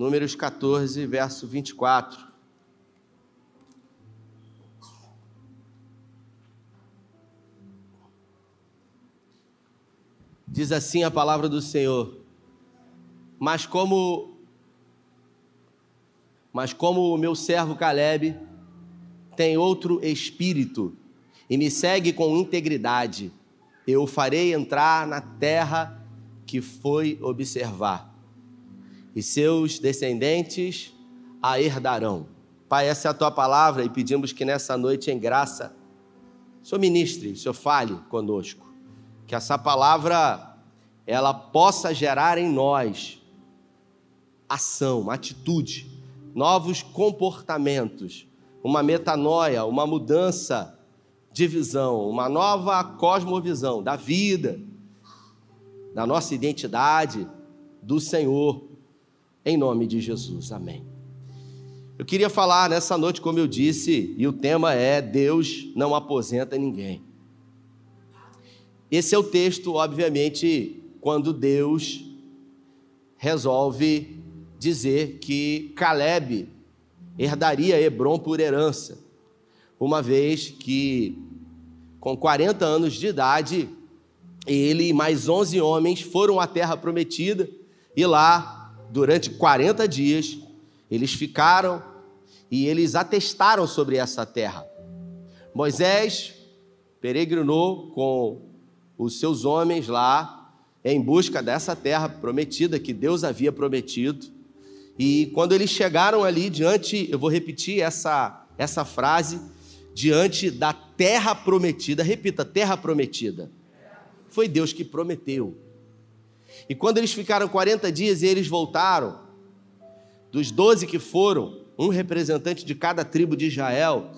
Números 14, verso 24. Diz assim a palavra do Senhor: Mas como mas como o meu servo Caleb tem outro espírito e me segue com integridade, eu o farei entrar na terra que foi observar, e seus descendentes a herdarão. Pai, essa é a tua palavra e pedimos que nessa noite, em graça, o Senhor ministre, o Senhor fale conosco que essa palavra ela possa gerar em nós ação, atitude, novos comportamentos, uma metanoia, uma mudança de visão, uma nova cosmovisão da vida, da nossa identidade, do Senhor, em nome de Jesus. Amém. Eu queria falar nessa noite, como eu disse, e o tema é Deus não aposenta ninguém. Esse é o texto, obviamente, quando Deus resolve dizer que Caleb herdaria Hebron por herança, uma vez que, com 40 anos de idade, ele e mais 11 homens foram à terra prometida e lá, durante 40 dias, eles ficaram e eles atestaram sobre essa terra. Moisés peregrinou com os seus homens lá em busca dessa terra prometida que Deus havia prometido. E quando eles chegaram ali diante, eu vou repetir essa, essa frase, diante da terra prometida, repita, terra prometida. Foi Deus que prometeu. E quando eles ficaram 40 dias e eles voltaram, dos 12 que foram, um representante de cada tribo de Israel,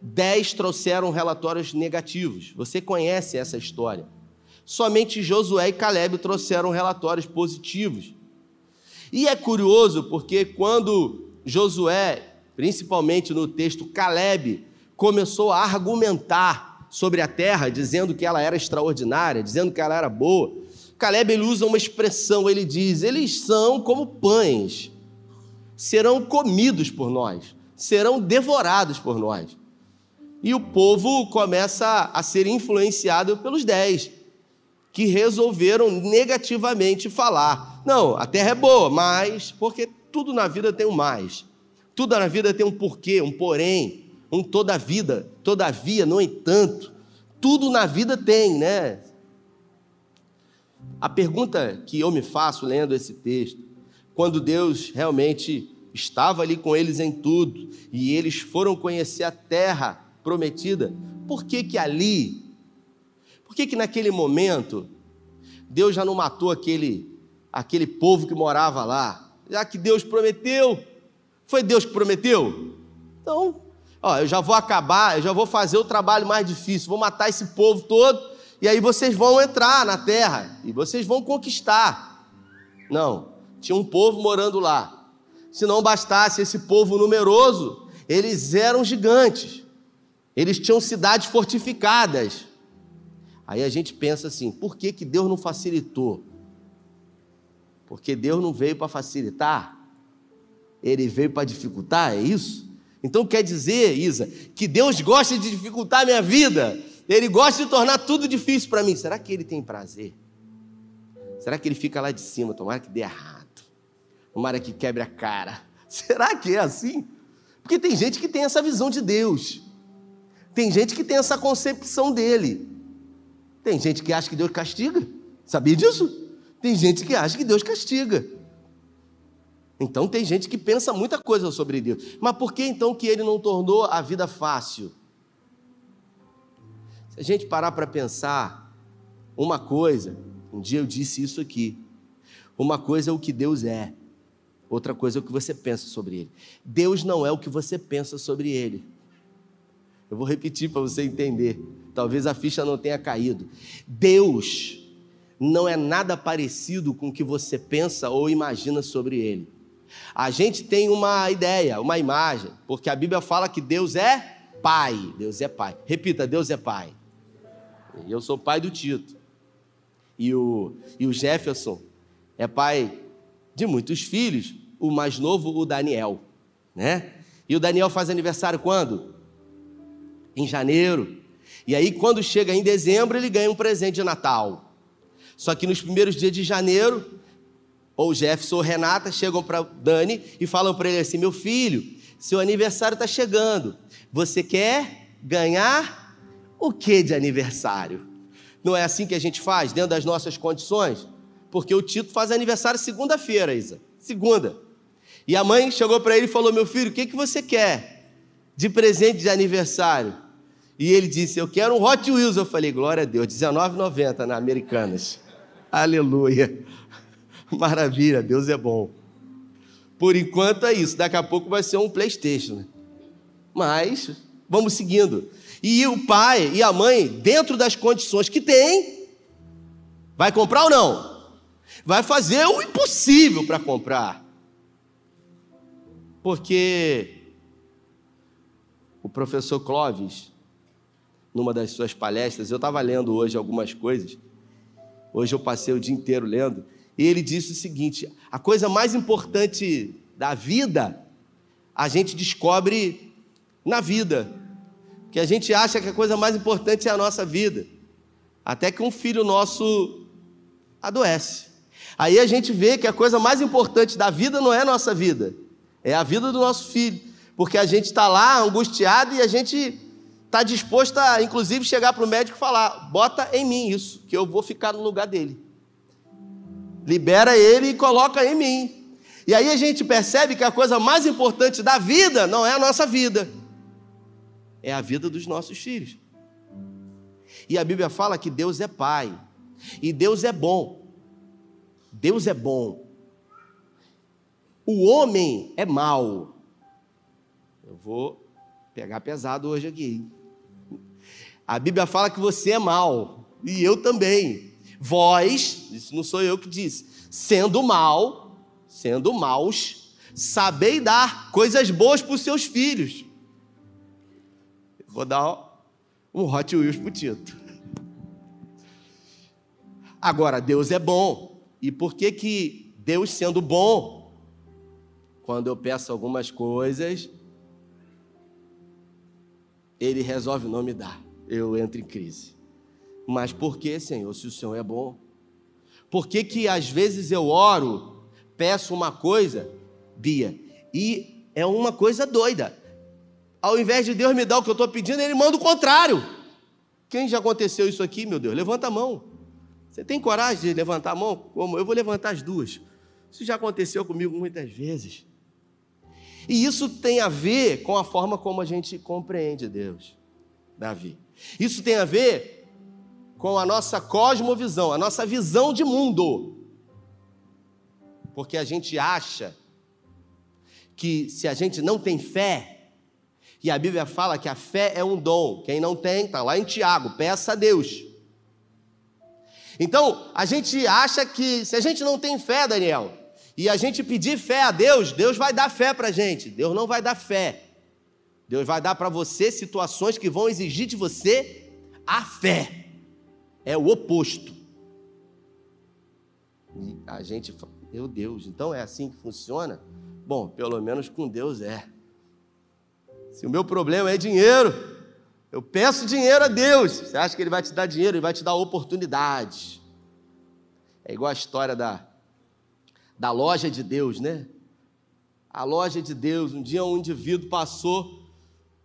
dez trouxeram relatórios negativos. Você conhece essa história. Somente Josué e Caleb trouxeram relatórios positivos. E é curioso porque quando Josué, principalmente no texto Caleb, começou a argumentar sobre a terra, dizendo que ela era extraordinária, dizendo que ela era boa, Caleb ele usa uma expressão, ele diz: eles são como pães, serão comidos por nós, serão devorados por nós e o povo começa a ser influenciado pelos dez, que resolveram negativamente falar: não, a terra é boa, mas, porque tudo na vida tem um mais, tudo na vida tem um porquê, um porém, um toda vida, todavia, no entanto, tudo na vida tem, né? A pergunta que eu me faço lendo esse texto, quando Deus realmente estava ali com eles em tudo e eles foram conhecer a terra prometida, por que que ali, por que que naquele momento, Deus já não matou aquele, aquele povo que morava lá? Já que Deus prometeu, foi Deus que prometeu? Então, ó, eu já vou acabar, eu já vou fazer o trabalho mais difícil, vou matar esse povo todo, e aí vocês vão entrar na terra, e vocês vão conquistar. Não, tinha um povo morando lá. Se não bastasse esse povo numeroso, eles eram gigantes. Eles tinham cidades fortificadas. Aí a gente pensa assim: por que, que Deus não facilitou? Porque Deus não veio para facilitar, ele veio para dificultar, é isso? Então quer dizer, Isa, que Deus gosta de dificultar a minha vida, ele gosta de tornar tudo difícil para mim. Será que ele tem prazer? Será que ele fica lá de cima? Tomara que dê errado, tomara que quebre a cara. Será que é assim? Porque tem gente que tem essa visão de Deus. Tem gente que tem essa concepção dele. Tem gente que acha que Deus castiga. Sabia disso? Tem gente que acha que Deus castiga. Então tem gente que pensa muita coisa sobre Deus. Mas por que então que ele não tornou a vida fácil? Se a gente parar para pensar, uma coisa, um dia eu disse isso aqui. Uma coisa é o que Deus é, outra coisa é o que você pensa sobre ele. Deus não é o que você pensa sobre ele. Eu vou repetir para você entender. Talvez a ficha não tenha caído. Deus não é nada parecido com o que você pensa ou imagina sobre ele. A gente tem uma ideia, uma imagem, porque a Bíblia fala que Deus é Pai. Deus é Pai. Repita: Deus é Pai. Eu sou pai do Tito. E o, e o Jefferson é pai de muitos filhos, o mais novo, o Daniel, né? E o Daniel faz aniversário quando? Em janeiro. E aí, quando chega em dezembro, ele ganha um presente de Natal. Só que nos primeiros dias de janeiro, ou Jefferson ou Renata chegam para Dani e falam para ele assim: Meu filho, seu aniversário está chegando. Você quer ganhar o que de aniversário? Não é assim que a gente faz, dentro das nossas condições? Porque o Tito faz aniversário segunda-feira, Isa. Segunda. E a mãe chegou para ele e falou: Meu filho, o que, que você quer de presente de aniversário? E ele disse: Eu quero um Hot Wheels. Eu falei: Glória a Deus, R$19,90 na Americanas. Aleluia. Maravilha, Deus é bom. Por enquanto é isso, daqui a pouco vai ser um PlayStation. Né? Mas vamos seguindo. E o pai e a mãe, dentro das condições que tem, vai comprar ou não? Vai fazer o impossível para comprar. Porque o professor Clóvis, numa das suas palestras, eu estava lendo hoje algumas coisas. Hoje eu passei o dia inteiro lendo. E ele disse o seguinte: a coisa mais importante da vida, a gente descobre na vida. Que a gente acha que a coisa mais importante é a nossa vida. Até que um filho nosso adoece. Aí a gente vê que a coisa mais importante da vida não é a nossa vida, é a vida do nosso filho. Porque a gente está lá angustiado e a gente está disposto a, inclusive, chegar para o médico e falar: bota em mim isso, que eu vou ficar no lugar dele libera ele e coloca em mim. E aí a gente percebe que a coisa mais importante da vida não é a nossa vida, é a vida dos nossos filhos. E a Bíblia fala que Deus é Pai, e Deus é bom. Deus é bom. O homem é mau. Eu vou pegar pesado hoje aqui. A Bíblia fala que você é mau, e eu também. Vós, isso não sou eu que disse, sendo mal, sendo maus, sabei dar coisas boas para os seus filhos. Vou dar um Hot Wheels para o Tito. Agora, Deus é bom. E por que que Deus sendo bom, quando eu peço algumas coisas, Ele resolve não me dar. Eu entro em crise. Mas por que, Senhor, se o Senhor é bom? Por que, que às vezes eu oro, peço uma coisa, Bia, e é uma coisa doida. Ao invés de Deus me dar o que eu estou pedindo, Ele manda o contrário. Quem já aconteceu isso aqui, meu Deus? Levanta a mão. Você tem coragem de levantar a mão? Como? Eu vou levantar as duas. Isso já aconteceu comigo muitas vezes. E isso tem a ver com a forma como a gente compreende Deus, Davi. Isso tem a ver com a nossa cosmovisão, a nossa visão de mundo. Porque a gente acha que se a gente não tem fé, e a Bíblia fala que a fé é um dom, quem não tem, está lá em Tiago, peça a Deus. Então, a gente acha que se a gente não tem fé, Daniel, e a gente pedir fé a Deus, Deus vai dar fé para a gente. Deus não vai dar fé. Deus vai dar para você situações que vão exigir de você a fé é o oposto. E a gente fala, meu Deus, então é assim que funciona? Bom, pelo menos com Deus é. Se o meu problema é dinheiro, eu peço dinheiro a Deus. Você acha que Ele vai te dar dinheiro? Ele vai te dar oportunidade. É igual a história da, da loja de Deus, né? A loja de Deus. Um dia um indivíduo passou,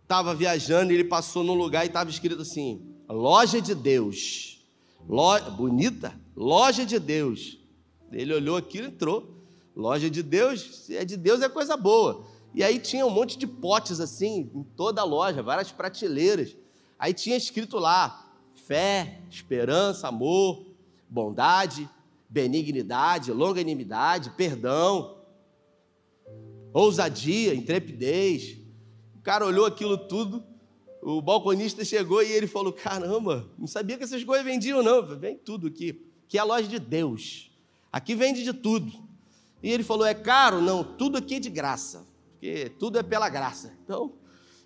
estava viajando ele passou num lugar e estava escrito assim: Loja de Deus. Loja, bonita, loja de Deus. Ele olhou aquilo e entrou. Loja de Deus, se é de Deus é coisa boa. E aí tinha um monte de potes assim, em toda a loja, várias prateleiras. Aí tinha escrito lá: fé, esperança, amor, bondade, benignidade, longanimidade, perdão, ousadia, intrepidez. O cara olhou aquilo tudo o balconista chegou e ele falou: Caramba, não sabia que essas coisas vendiam, não. Vem tudo aqui. Que é a loja de Deus. Aqui vende de tudo. E ele falou: É caro? Não, tudo aqui é de graça. Porque tudo é pela graça. Então,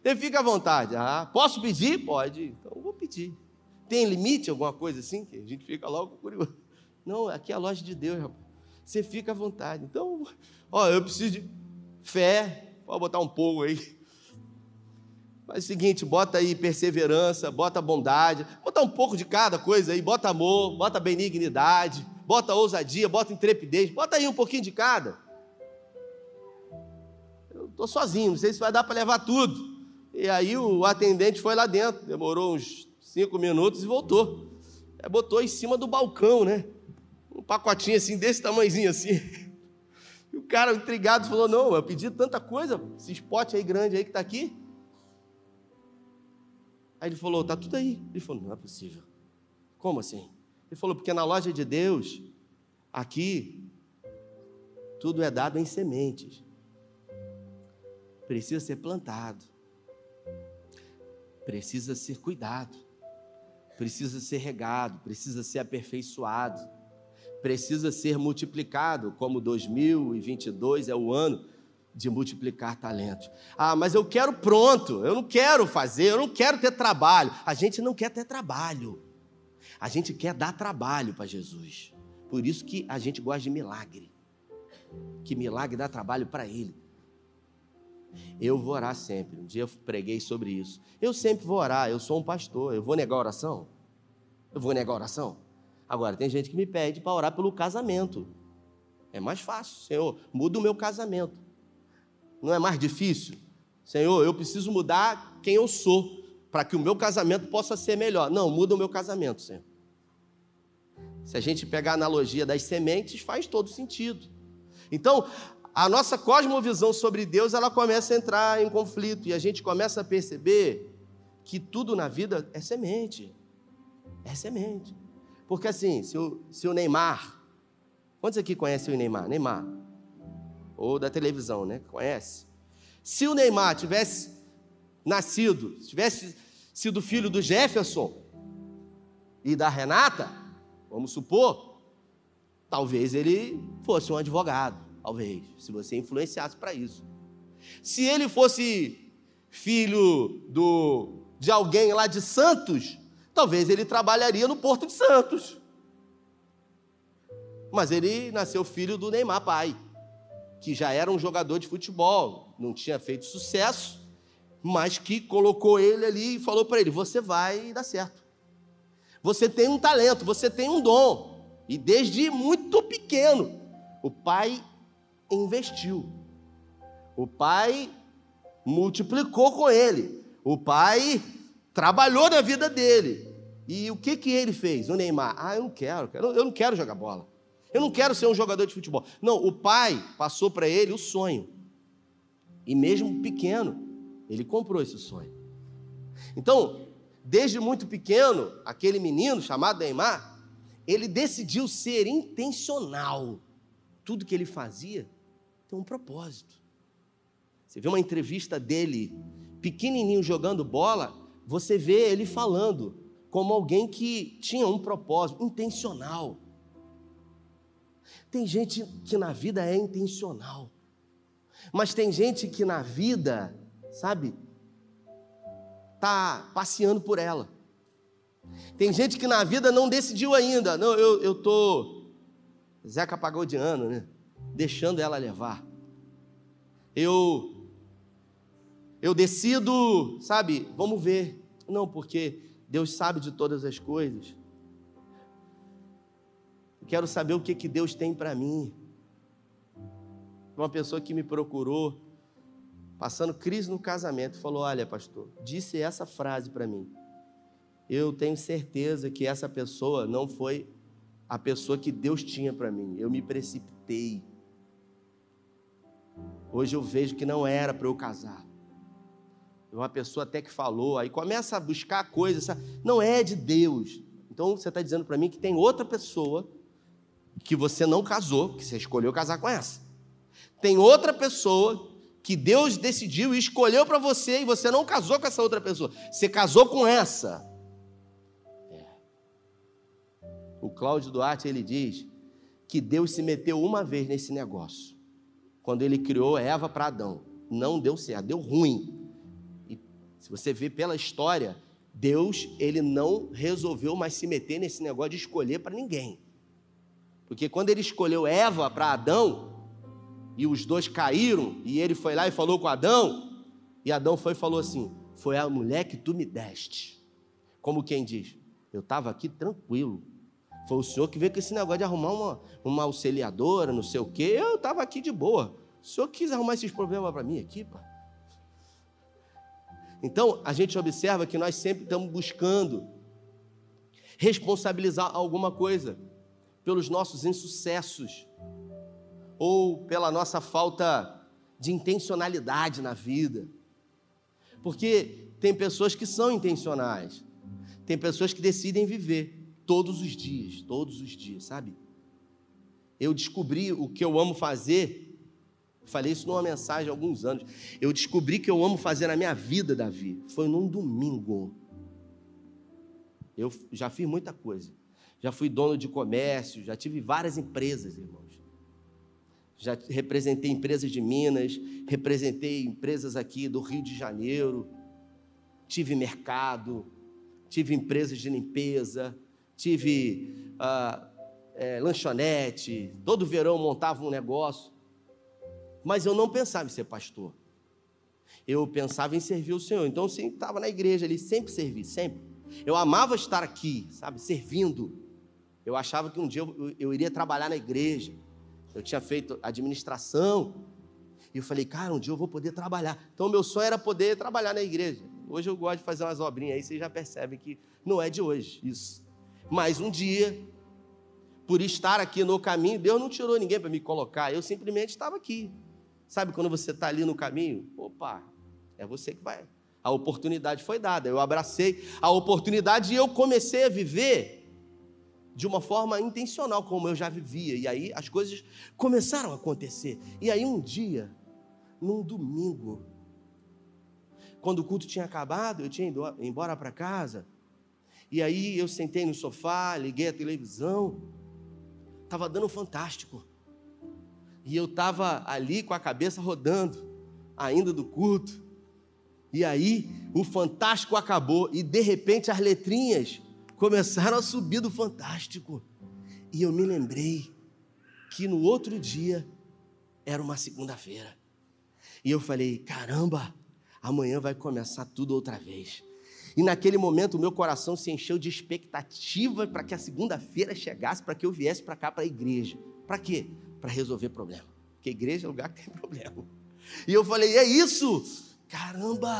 você fica à vontade. Ah, posso pedir? Pode. Então, vou pedir. Tem limite, alguma coisa assim? Que a gente fica logo curioso. Não, aqui é a loja de Deus, rapaz. Você fica à vontade. Então, ó, eu preciso de fé. Pode botar um pouco aí. Mas o seguinte, bota aí perseverança, bota bondade, bota um pouco de cada coisa aí, bota amor, bota benignidade, bota ousadia, bota intrepidez, bota aí um pouquinho de cada. Estou sozinho, não sei se vai dar para levar tudo. E aí o atendente foi lá dentro, demorou uns cinco minutos e voltou. É, botou em cima do balcão, né? Um pacotinho assim, desse tamanhozinho assim. E o cara intrigado falou: Não, eu pedi tanta coisa, esse spot aí grande aí que está aqui. Aí ele falou: Tá tudo aí. Ele falou: Não é possível. Como assim? Ele falou: Porque na loja de Deus, aqui, tudo é dado em sementes. Precisa ser plantado. Precisa ser cuidado precisa ser regado, precisa ser aperfeiçoado, precisa ser multiplicado, como 2022 é o ano de multiplicar talentos. Ah, mas eu quero pronto, eu não quero fazer, eu não quero ter trabalho. A gente não quer ter trabalho. A gente quer dar trabalho para Jesus. Por isso que a gente gosta de milagre. Que milagre dá trabalho para ele. Eu vou orar sempre. Um dia eu preguei sobre isso. Eu sempre vou orar, eu sou um pastor. Eu vou negar oração? Eu vou negar oração? Agora, tem gente que me pede para orar pelo casamento. É mais fácil. Senhor, muda o meu casamento. Não é mais difícil? Senhor, eu preciso mudar quem eu sou para que o meu casamento possa ser melhor. Não, muda o meu casamento, Senhor. Se a gente pegar a analogia das sementes, faz todo sentido. Então, a nossa cosmovisão sobre Deus, ela começa a entrar em conflito e a gente começa a perceber que tudo na vida é semente. É semente. Porque assim, se o, se o Neymar, quantos aqui conhecem o Neymar? Neymar. Ou da televisão, né? Conhece? Se o Neymar tivesse nascido, tivesse sido filho do Jefferson e da Renata, vamos supor, talvez ele fosse um advogado talvez, se você influenciasse para isso. Se ele fosse filho do, de alguém lá de Santos, talvez ele trabalharia no Porto de Santos. Mas ele nasceu filho do Neymar pai, que já era um jogador de futebol, não tinha feito sucesso, mas que colocou ele ali e falou para ele: você vai dar certo. Você tem um talento, você tem um dom. E desde muito pequeno, o pai investiu. O pai multiplicou com ele. O pai trabalhou na vida dele. E o que, que ele fez? O Neymar, ah, eu não quero, eu não quero jogar bola. Eu não quero ser um jogador de futebol. Não, o pai passou para ele o sonho. E mesmo pequeno, ele comprou esse sonho. Então, desde muito pequeno, aquele menino chamado Neymar, ele decidiu ser intencional. Tudo que ele fazia tem um propósito. Você vê uma entrevista dele, pequenininho jogando bola, você vê ele falando como alguém que tinha um propósito intencional. Tem gente que na vida é intencional, mas tem gente que na vida, sabe, tá passeando por ela. Tem gente que na vida não decidiu ainda. Não, eu, eu tô. Zeca pagou de ano, né? Deixando ela levar. Eu eu decido, sabe, vamos ver. Não, porque Deus sabe de todas as coisas. Quero saber o que, que Deus tem para mim. Uma pessoa que me procurou, passando crise no casamento, falou: Olha, pastor, disse essa frase para mim. Eu tenho certeza que essa pessoa não foi a pessoa que Deus tinha para mim. Eu me precipitei. Hoje eu vejo que não era para eu casar. Uma pessoa até que falou, aí começa a buscar coisas, não é de Deus. Então você está dizendo para mim que tem outra pessoa que você não casou, que você escolheu casar com essa. Tem outra pessoa que Deus decidiu e escolheu para você e você não casou com essa outra pessoa. Você casou com essa. É. O Cláudio Duarte ele diz que Deus se meteu uma vez nesse negócio quando ele criou Eva para Adão. Não deu certo, deu ruim. E se você vê pela história, Deus ele não resolveu mais se meter nesse negócio de escolher para ninguém. Porque quando ele escolheu Eva para Adão, e os dois caíram, e ele foi lá e falou com Adão, e Adão foi e falou assim: Foi a mulher que tu me deste. Como quem diz: Eu estava aqui tranquilo. Foi o senhor que veio com esse negócio de arrumar uma, uma auxiliadora, não sei o quê. Eu estava aqui de boa. O senhor quis arrumar esses problemas para mim aqui, pá. Então, a gente observa que nós sempre estamos buscando responsabilizar alguma coisa pelos nossos insucessos ou pela nossa falta de intencionalidade na vida. Porque tem pessoas que são intencionais, tem pessoas que decidem viver todos os dias, todos os dias, sabe? Eu descobri o que eu amo fazer, falei isso numa mensagem há alguns anos. Eu descobri que eu amo fazer na minha vida, Davi, foi num domingo. Eu já fiz muita coisa. Já fui dono de comércio, já tive várias empresas, irmãos. Já representei empresas de Minas, representei empresas aqui do Rio de Janeiro, tive mercado, tive empresas de limpeza, tive ah, é, lanchonete, todo verão montava um negócio. Mas eu não pensava em ser pastor. Eu pensava em servir o Senhor. Então, eu estava na igreja ali, sempre servi, sempre. Eu amava estar aqui, sabe, servindo. Eu achava que um dia eu, eu iria trabalhar na igreja. Eu tinha feito administração. E eu falei, cara, um dia eu vou poder trabalhar. Então, meu sonho era poder trabalhar na igreja. Hoje eu gosto de fazer umas obrinhas aí, vocês já percebem que não é de hoje isso. Mas um dia, por estar aqui no caminho, Deus não tirou ninguém para me colocar, eu simplesmente estava aqui. Sabe quando você está ali no caminho? Opa, é você que vai. A oportunidade foi dada, eu abracei a oportunidade e eu comecei a viver de uma forma intencional, como eu já vivia. E aí as coisas começaram a acontecer. E aí um dia, num domingo, quando o culto tinha acabado, eu tinha ido embora para casa. E aí eu sentei no sofá, liguei a televisão. Estava dando fantástico. E eu estava ali com a cabeça rodando, ainda do culto. E aí o fantástico acabou e de repente as letrinhas começaram a subir do fantástico. E eu me lembrei que no outro dia era uma segunda-feira. E eu falei: caramba, amanhã vai começar tudo outra vez. E naquele momento o meu coração se encheu de expectativa para que a segunda-feira chegasse, para que eu viesse para cá para a igreja. Para quê? Para resolver problema. Porque igreja é lugar que tem problema. E eu falei: é isso? Caramba!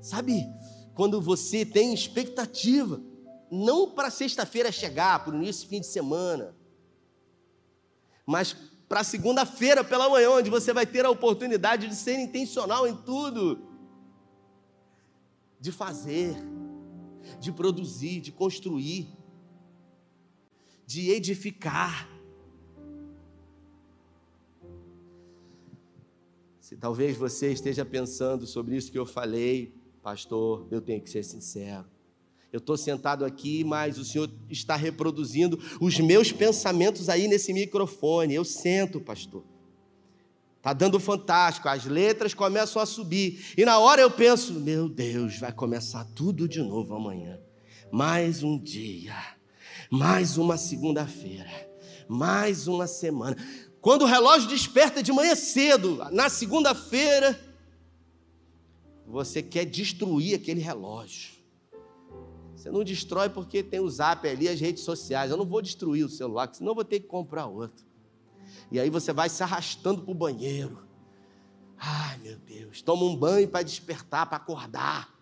Sabe, quando você tem expectativa, não para sexta-feira chegar, para o início fim de semana, mas para segunda-feira pela manhã, onde você vai ter a oportunidade de ser intencional em tudo, de fazer, de produzir, de construir, de edificar. Se talvez você esteja pensando sobre isso que eu falei, pastor, eu tenho que ser sincero. Eu estou sentado aqui, mas o Senhor está reproduzindo os meus pensamentos aí nesse microfone. Eu sento, pastor. Está dando fantástico, as letras começam a subir. E na hora eu penso, meu Deus, vai começar tudo de novo amanhã. Mais um dia, mais uma segunda-feira, mais uma semana. Quando o relógio desperta de manhã cedo, na segunda-feira, você quer destruir aquele relógio. Você não destrói porque tem o zap ali, as redes sociais. Eu não vou destruir o celular, senão eu vou ter que comprar outro. E aí você vai se arrastando para o banheiro. Ai, meu Deus. Toma um banho para despertar, para acordar.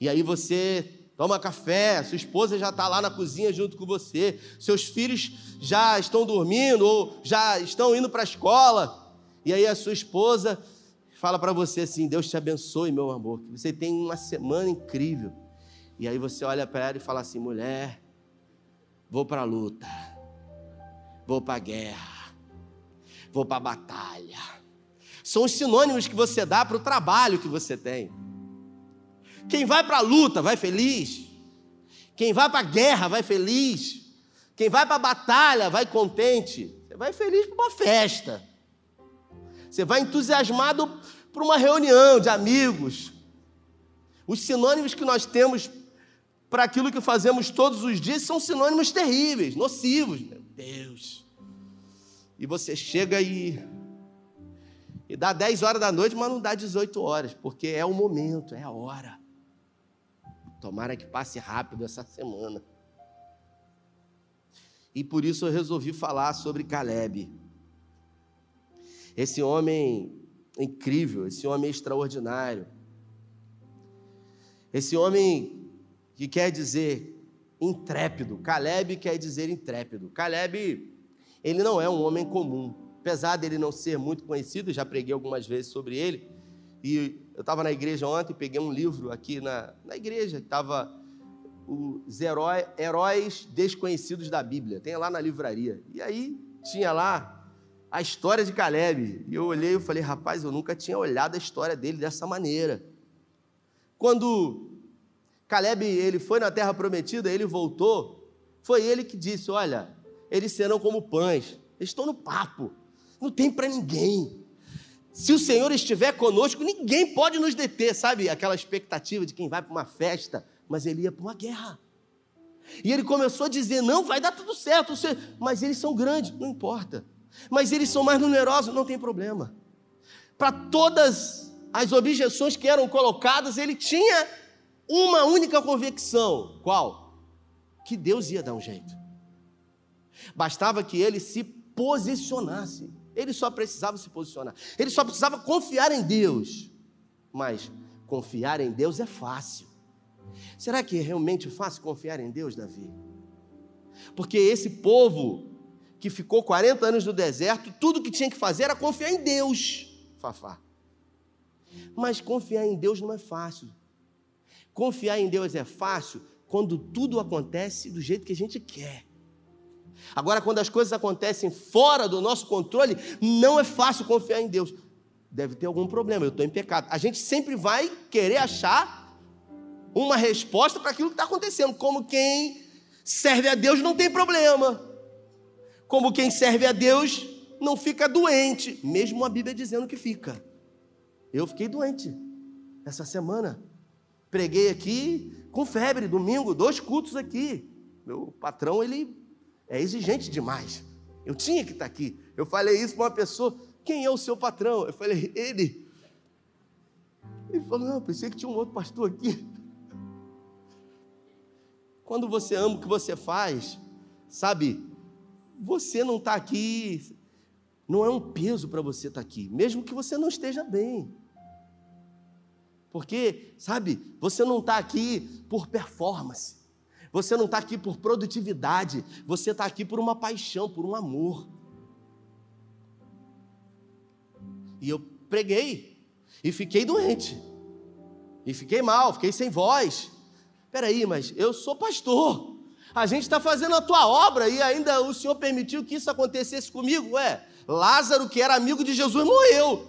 E aí você toma café, sua esposa já está lá na cozinha junto com você, seus filhos já estão dormindo ou já estão indo para a escola. E aí a sua esposa fala para você assim: Deus te abençoe, meu amor, que você tem uma semana incrível. E aí você olha para ela e fala assim: mulher, vou para a luta, vou para a guerra, vou para a batalha. São os sinônimos que você dá para o trabalho que você tem. Quem vai para a luta vai feliz. Quem vai para a guerra vai feliz. Quem vai para a batalha vai contente. Você vai feliz para uma festa. Você vai entusiasmado para uma reunião de amigos. Os sinônimos que nós temos para aquilo que fazemos todos os dias são sinônimos terríveis, nocivos. Deus. E você chega e, e dá 10 horas da noite, mas não dá 18 horas, porque é o momento, é a hora. Tomara que passe rápido essa semana. E por isso eu resolvi falar sobre Caleb. Esse homem incrível, esse homem extraordinário. Esse homem que quer dizer intrépido. Caleb quer dizer intrépido. Caleb, ele não é um homem comum. Apesar dele não ser muito conhecido, já preguei algumas vezes sobre ele. E eu estava na igreja ontem, peguei um livro aqui na, na igreja, estava os herói, heróis desconhecidos da Bíblia. Tem lá na livraria. E aí tinha lá a história de Caleb. E eu olhei e falei, rapaz, eu nunca tinha olhado a história dele dessa maneira. Quando Caleb ele foi na terra prometida, ele voltou, foi ele que disse: Olha, eles serão como pães, eles estão no papo, não tem para ninguém. Se o Senhor estiver conosco, ninguém pode nos deter, sabe? Aquela expectativa de quem vai para uma festa, mas ele ia para uma guerra. E ele começou a dizer: Não, vai dar tudo certo, mas eles são grandes, não importa. Mas eles são mais numerosos, não tem problema. Para todas as objeções que eram colocadas, ele tinha uma única convicção: qual? Que Deus ia dar um jeito. Bastava que ele se posicionasse. Ele só precisava se posicionar. Ele só precisava confiar em Deus. Mas confiar em Deus é fácil. Será que é realmente fácil confiar em Deus, Davi? Porque esse povo que ficou 40 anos no deserto, tudo que tinha que fazer era confiar em Deus, Fafá. Mas confiar em Deus não é fácil. Confiar em Deus é fácil quando tudo acontece do jeito que a gente quer. Agora, quando as coisas acontecem fora do nosso controle, não é fácil confiar em Deus. Deve ter algum problema, eu estou em pecado. A gente sempre vai querer achar uma resposta para aquilo que está acontecendo. Como quem serve a Deus não tem problema. Como quem serve a Deus não fica doente, mesmo a Bíblia dizendo que fica. Eu fiquei doente essa semana. Preguei aqui com febre, domingo, dois cultos aqui. Meu patrão, ele é exigente demais. Eu tinha que estar aqui. Eu falei isso para uma pessoa: quem é o seu patrão? Eu falei: ele. Ele falou: não, pensei que tinha um outro pastor aqui. Quando você ama o que você faz, sabe, você não está aqui, não é um peso para você estar tá aqui, mesmo que você não esteja bem. Porque, sabe, você não está aqui por performance, você não está aqui por produtividade, você está aqui por uma paixão, por um amor. E eu preguei, e fiquei doente, e fiquei mal, fiquei sem voz. Peraí, mas eu sou pastor. A gente está fazendo a tua obra e ainda o Senhor permitiu que isso acontecesse comigo. Ué, Lázaro, que era amigo de Jesus, morreu.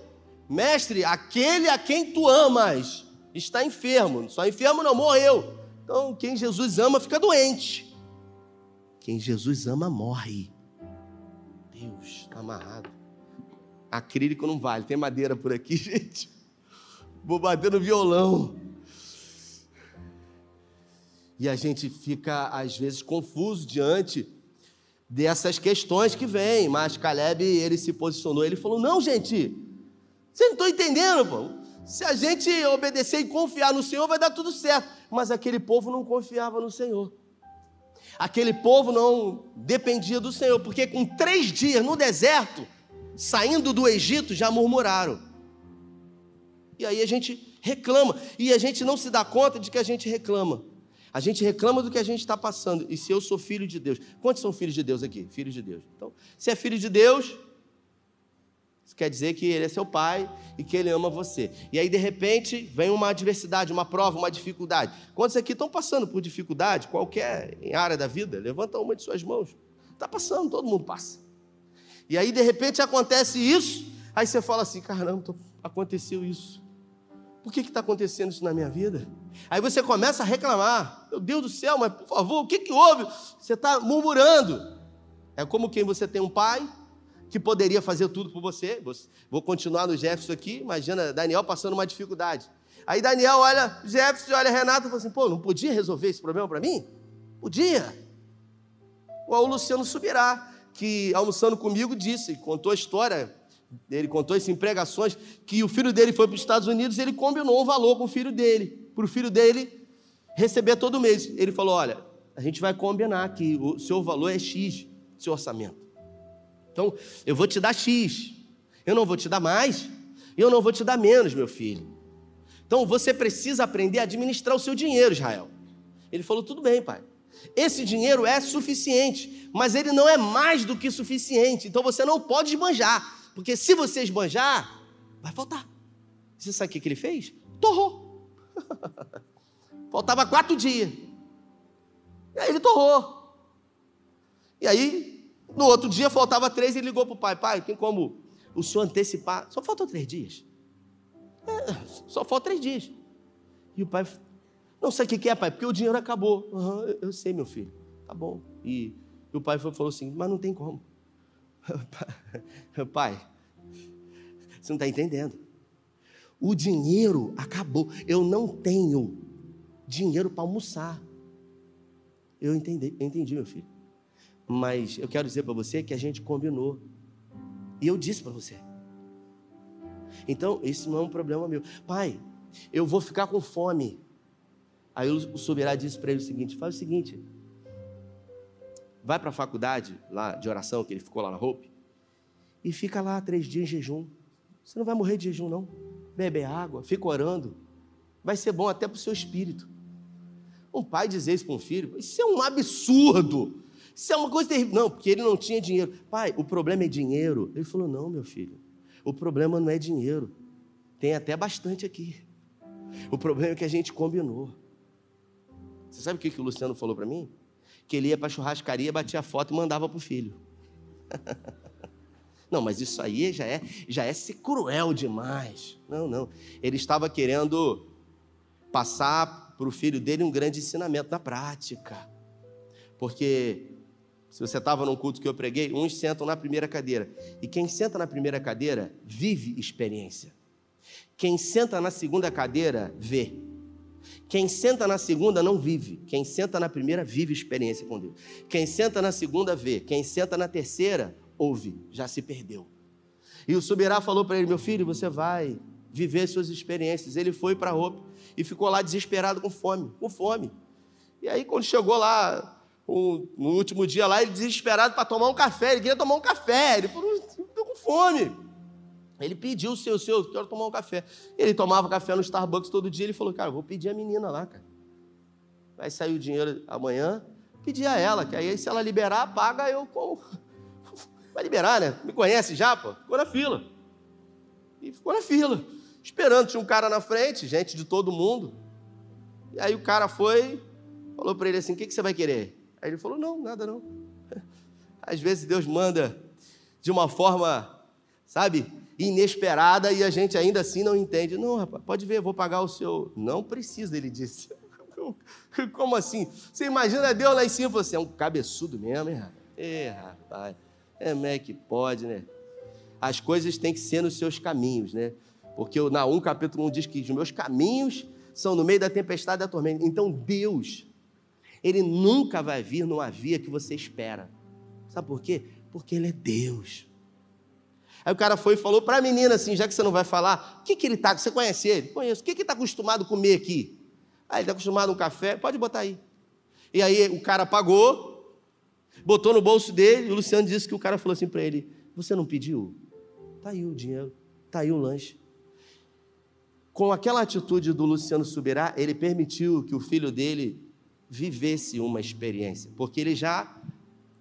Mestre, aquele a quem tu amas está enfermo. Só enfermo não, morreu. Então, quem Jesus ama fica doente. Quem Jesus ama morre. Deus, está amarrado. Acrílico não vale. Tem madeira por aqui, gente. Vou bater no violão. E a gente fica, às vezes, confuso diante dessas questões que vêm. Mas Caleb, ele se posicionou, ele falou: Não, gente, vocês não estão entendendo, pô. Se a gente obedecer e confiar no Senhor, vai dar tudo certo. Mas aquele povo não confiava no Senhor. Aquele povo não dependia do Senhor, porque com três dias no deserto, saindo do Egito, já murmuraram. E aí a gente reclama, e a gente não se dá conta de que a gente reclama. A gente reclama do que a gente está passando. E se eu sou filho de Deus? Quantos são filhos de Deus aqui? Filhos de Deus. Então, se é filho de Deus, isso quer dizer que ele é seu pai e que ele ama você. E aí, de repente, vem uma adversidade, uma prova, uma dificuldade. Quantos aqui estão passando por dificuldade, qualquer área da vida? Levanta uma de suas mãos. Está passando, todo mundo passa. E aí, de repente, acontece isso. Aí você fala assim: caramba, aconteceu isso. Por que está acontecendo isso na minha vida? Aí você começa a reclamar. Meu Deus do céu, mas por favor, o que, que houve? Você está murmurando. É como quem você tem um pai que poderia fazer tudo por você. Vou continuar no Jefferson aqui. Imagina Daniel passando uma dificuldade. Aí Daniel olha Jefferson, olha Renato e fala assim: pô, não podia resolver esse problema para mim? Podia. O Luciano subirá. que, almoçando comigo, disse, contou a história, ele contou isso em pregações, que o filho dele foi para os Estados Unidos e ele combinou um valor com o filho dele, para o filho dele receber todo mês. Ele falou: Olha, a gente vai combinar que o seu valor é X, seu orçamento. Então, eu vou te dar X, eu não vou te dar mais, eu não vou te dar menos, meu filho. Então, você precisa aprender a administrar o seu dinheiro, Israel. Ele falou: Tudo bem, pai. Esse dinheiro é suficiente, mas ele não é mais do que suficiente. Então você não pode esbanjar, porque se você esbanjar, vai faltar. Você sabe o que ele fez? Torrou. Faltava quatro dias. E aí ele torrou. E aí, no outro dia, faltava três, e ligou para o pai: Pai, tem como o senhor antecipar? Só faltam três dias. É, só faltam três dias. E o pai não sei o que é, pai, porque o dinheiro acabou. Uhum, eu sei, meu filho. Tá bom. E, e o pai falou assim, mas não tem como. pai, você não está entendendo. O dinheiro acabou. Eu não tenho dinheiro para almoçar. Eu entendi, eu entendi, meu filho. Mas eu quero dizer para você que a gente combinou. E eu disse para você. Então, isso não é um problema meu. Pai, eu vou ficar com fome. Aí o Subirá disse para ele o seguinte: faz o seguinte, vai para a faculdade lá de oração, que ele ficou lá na Hope, e fica lá três dias em jejum. Você não vai morrer de jejum, não. Bebe água, fica orando. Vai ser bom até para o seu espírito. Um pai dizer isso para um filho, isso é um absurdo. Isso é uma coisa terrível. Não, porque ele não tinha dinheiro. Pai, o problema é dinheiro. Ele falou: não, meu filho. O problema não é dinheiro. Tem até bastante aqui. O problema é que a gente combinou. Você sabe o que, que o Luciano falou para mim? Que ele ia para a churrascaria, batia foto e mandava para o filho. Não, mas isso aí já é, já é ser cruel demais. Não, não. Ele estava querendo passar para o filho dele um grande ensinamento na prática. Porque se você estava num culto que eu preguei, uns sentam na primeira cadeira. E quem senta na primeira cadeira vive experiência. Quem senta na segunda cadeira vê. Quem senta na segunda não vive. Quem senta na primeira vive experiência com Deus. Quem senta na segunda vê. Quem senta na terceira ouve. Já se perdeu. E o Subirá falou para ele: Meu filho, você vai viver suas experiências. Ele foi para Roupa e ficou lá desesperado com fome. Com fome. E aí, quando chegou lá, no último dia lá, ele desesperado para tomar um café. Ele queria tomar um café. Ele falou: Estou com fome. Ele pediu o seu, seu, quero tomar um café. Ele tomava café no Starbucks todo dia. Ele falou, cara, vou pedir a menina lá, cara. Vai sair o dinheiro amanhã, pedir a ela, que aí se ela liberar, paga eu com. Vai liberar, né? Me conhece já, pô? Ficou na fila. E ficou na fila, esperando. Tinha um cara na frente, gente de todo mundo. E aí o cara foi, falou para ele assim: o que, que você vai querer? Aí ele falou: não, nada não. Às vezes Deus manda de uma forma, sabe, inesperada e a gente ainda assim não entende. Não, rapaz, pode ver, vou pagar o seu. Não precisa, ele disse. Como assim? Você imagina Deus lá em cima e você é um cabeçudo mesmo, hein, rapaz? É, rapaz, é, como é que pode, né? As coisas têm que ser nos seus caminhos, né? Porque o Naum capítulo 1 diz que os meus caminhos são no meio da tempestade e da tormenta. Então Deus, Ele nunca vai vir numa via que você espera. Sabe por quê? Porque Ele é Deus. Aí o cara foi e falou para a menina assim, já que você não vai falar, o que, que ele está, você conhece ele? Conheço. O que, que ele está acostumado a comer aqui? Ah, ele está acostumado a um café, pode botar aí. E aí o cara pagou, botou no bolso dele, e o Luciano disse que o cara falou assim para ele, você não pediu? Está aí o dinheiro, está aí o lanche. Com aquela atitude do Luciano Subirá, ele permitiu que o filho dele vivesse uma experiência, porque ele já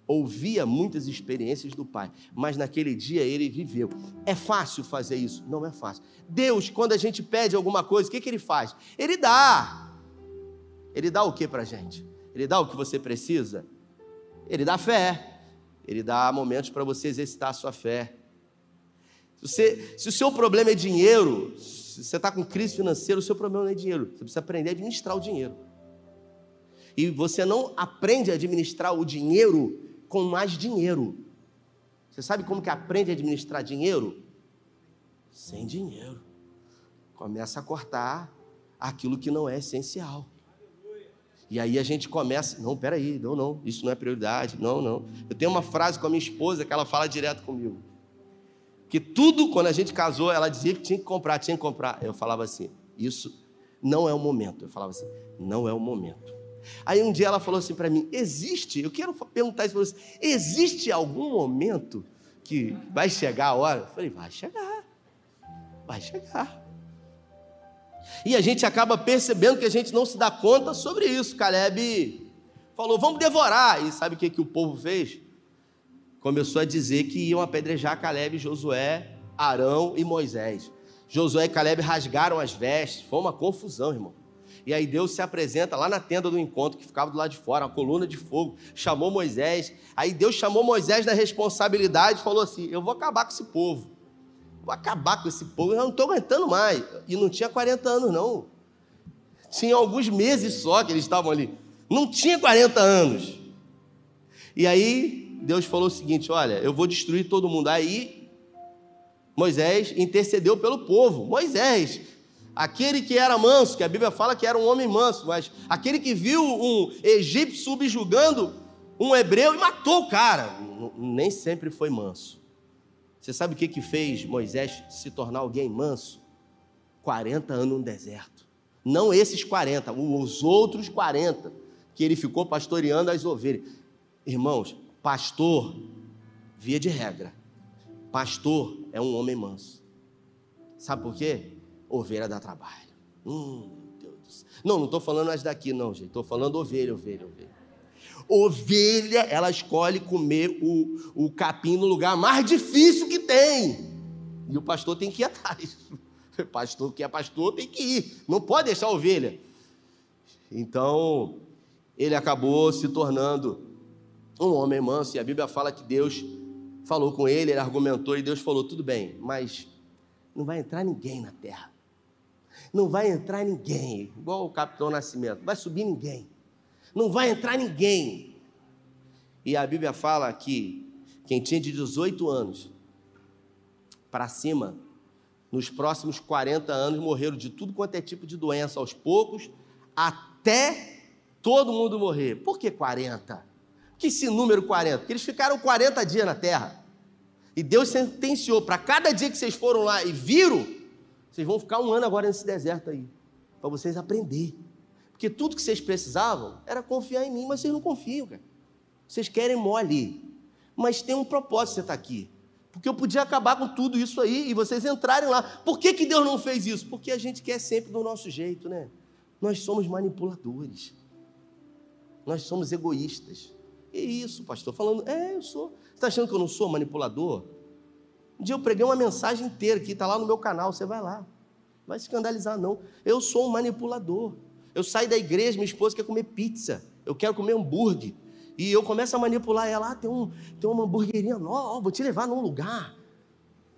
ouvia muitas experiências do Pai, mas naquele dia ele viveu. É fácil fazer isso? Não é fácil. Deus, quando a gente pede alguma coisa, o que, que ele faz? Ele dá. Ele dá o que para a gente? Ele dá o que você precisa? Ele dá fé. Ele dá momentos para você exercitar a sua fé. Se, você, se o seu problema é dinheiro, se você está com crise financeira, o seu problema não é dinheiro. Você precisa aprender a administrar o dinheiro. E você não aprende a administrar o dinheiro com mais dinheiro. Você sabe como que aprende a administrar dinheiro? Sem dinheiro. Começa a cortar aquilo que não é essencial. E aí a gente começa, não, peraí, não, não, isso não é prioridade, não, não. Eu tenho uma frase com a minha esposa que ela fala direto comigo. Que tudo, quando a gente casou, ela dizia que tinha que comprar, tinha que comprar. Eu falava assim, isso não é o momento. Eu falava assim, não é o momento. Aí um dia ela falou assim para mim: existe, eu quero perguntar isso para você, existe algum momento que vai chegar a hora? Eu falei, vai chegar, vai chegar. E a gente acaba percebendo que a gente não se dá conta sobre isso. Caleb falou, vamos devorar. E sabe o que, que o povo fez? Começou a dizer que iam apedrejar Caleb, Josué, Arão e Moisés. Josué e Caleb rasgaram as vestes, foi uma confusão, irmão. E aí Deus se apresenta lá na tenda do encontro, que ficava do lado de fora, uma coluna de fogo, chamou Moisés. Aí Deus chamou Moisés da responsabilidade e falou assim: Eu vou acabar com esse povo. Vou acabar com esse povo, eu não estou aguentando mais. E não tinha 40 anos, não. Tinha alguns meses só que eles estavam ali. Não tinha 40 anos. E aí Deus falou o seguinte: Olha, eu vou destruir todo mundo. Aí Moisés intercedeu pelo povo. Moisés, aquele que era manso, que a Bíblia fala que era um homem manso, mas aquele que viu um egípcio subjugando um hebreu e matou o cara, nem sempre foi manso. Você sabe o que, que fez Moisés se tornar alguém manso? 40 anos no deserto. Não esses 40, os outros 40, que ele ficou pastoreando as ovelhas. Irmãos, pastor, via de regra, pastor é um homem manso. Sabe por quê? Ovelha dá trabalho. Hum, Deus do céu. Não, não estou falando as daqui, não, gente. Estou falando ovelha, ovelha, ovelha. Ovelha, ela escolhe comer o, o capim no lugar mais difícil que tem. E o pastor tem que ir atrás. Pastor que é pastor tem que ir. Não pode deixar a ovelha. Então, ele acabou se tornando um homem manso. E a Bíblia fala que Deus falou com ele, ele argumentou e Deus falou: tudo bem, mas não vai entrar ninguém na terra. Não vai entrar ninguém, igual o capitão Nascimento, não vai subir ninguém não vai entrar ninguém. E a Bíblia fala que quem tinha de 18 anos para cima, nos próximos 40 anos morreram de tudo quanto é tipo de doença, aos poucos, até todo mundo morrer. Por que 40? Que esse número 40? Porque eles ficaram 40 dias na terra. E Deus sentenciou para cada dia que vocês foram lá e viram, vocês vão ficar um ano agora nesse deserto aí, para vocês aprenderem. Porque tudo que vocês precisavam era confiar em mim, mas vocês não confiam, cara. Vocês querem mole. Mas tem um propósito você estar tá aqui. Porque eu podia acabar com tudo isso aí e vocês entrarem lá. Por que, que Deus não fez isso? Porque a gente quer sempre do nosso jeito, né? Nós somos manipuladores. Nós somos egoístas. E isso, pastor, falando, é, eu sou. Você está achando que eu não sou manipulador? Um dia eu preguei uma mensagem inteira que está lá no meu canal, você vai lá. Não vai escandalizar, não. Eu sou um manipulador. Eu saio da igreja, minha esposa quer comer pizza, eu quero comer hambúrguer. E eu começo a manipular ela, ah, tem, um, tem uma hamburgueria nova, vou te levar num lugar.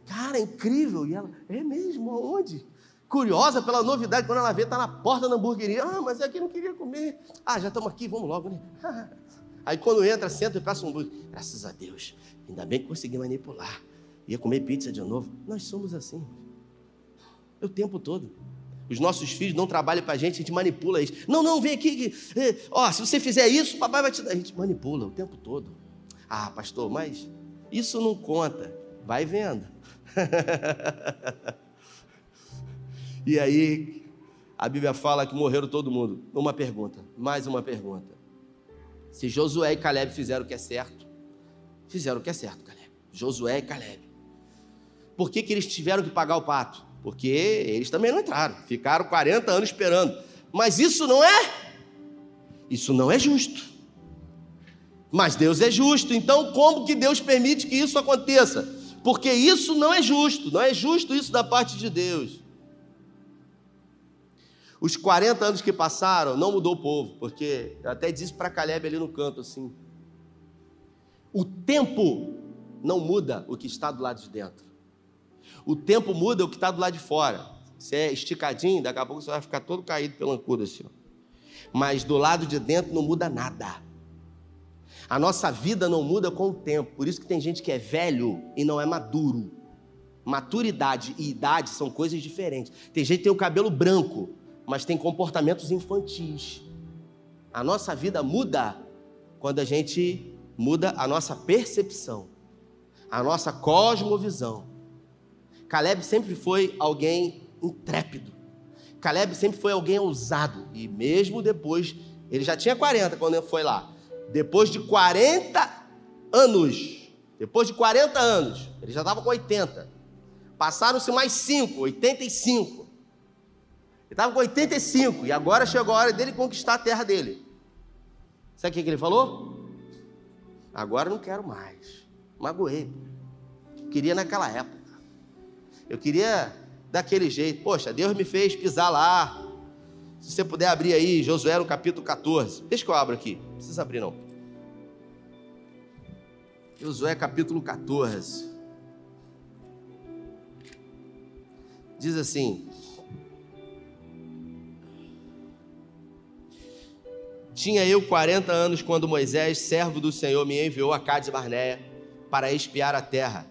Cara, é incrível. E ela, é mesmo? Aonde? Curiosa pela novidade, quando ela vê, está na porta da hamburgueria. Ah, mas aqui não queria comer. Ah, já estamos aqui, vamos logo, né? Aí quando entra, senta e passa um hambúrguer. Graças a Deus, ainda bem que consegui manipular. Ia comer pizza de novo. Nós somos assim. O tempo todo. Os nossos filhos não trabalham para a gente, a gente manipula eles. Não, não, vem aqui. É, ó, se você fizer isso, o papai vai te dar. A gente manipula o tempo todo. Ah, pastor, mas isso não conta. Vai vendo. e aí, a Bíblia fala que morreram todo mundo. Uma pergunta, mais uma pergunta. Se Josué e Caleb fizeram o que é certo, fizeram o que é certo, Caleb. Josué e Caleb. Por que, que eles tiveram que pagar o pato? porque eles também não entraram, ficaram 40 anos esperando. Mas isso não é, isso não é justo. Mas Deus é justo, então como que Deus permite que isso aconteça? Porque isso não é justo, não é justo isso da parte de Deus. Os 40 anos que passaram não mudou o povo, porque eu até disse para Caleb ali no canto assim: o tempo não muda o que está do lado de dentro. O tempo muda o que está do lado de fora. Você é esticadinho, daqui a pouco você vai ficar todo caído pela ancura assim. Mas do lado de dentro não muda nada. A nossa vida não muda com o tempo. Por isso que tem gente que é velho e não é maduro. Maturidade e idade são coisas diferentes. Tem gente que tem o cabelo branco, mas tem comportamentos infantis. A nossa vida muda quando a gente muda a nossa percepção, a nossa cosmovisão. Caleb sempre foi alguém intrépido. Caleb sempre foi alguém ousado. E mesmo depois, ele já tinha 40 quando ele foi lá. Depois de 40 anos, depois de 40 anos, ele já estava com 80. Passaram-se mais 5, 85. Ele estava com 85 e agora chegou a hora dele conquistar a terra dele. Sabe o que ele falou? Agora não quero mais. Magoei. Queria naquela época. Eu queria daquele jeito. Poxa, Deus me fez pisar lá. Se você puder abrir aí, Josué no capítulo 14. Deixa que eu abro aqui. Não precisa abrir, não. Josué capítulo 14. Diz assim: Tinha eu 40 anos quando Moisés, servo do Senhor, me enviou a Cades Barneia para espiar a terra.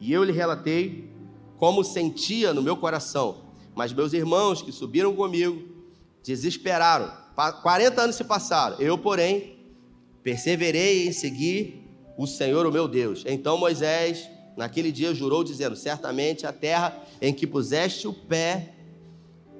E eu lhe relatei como sentia no meu coração. Mas meus irmãos que subiram comigo desesperaram. 40 anos se passaram. Eu, porém, perseverei em seguir o Senhor, o meu Deus. Então Moisés, naquele dia, jurou, dizendo: Certamente a terra em que puseste o pé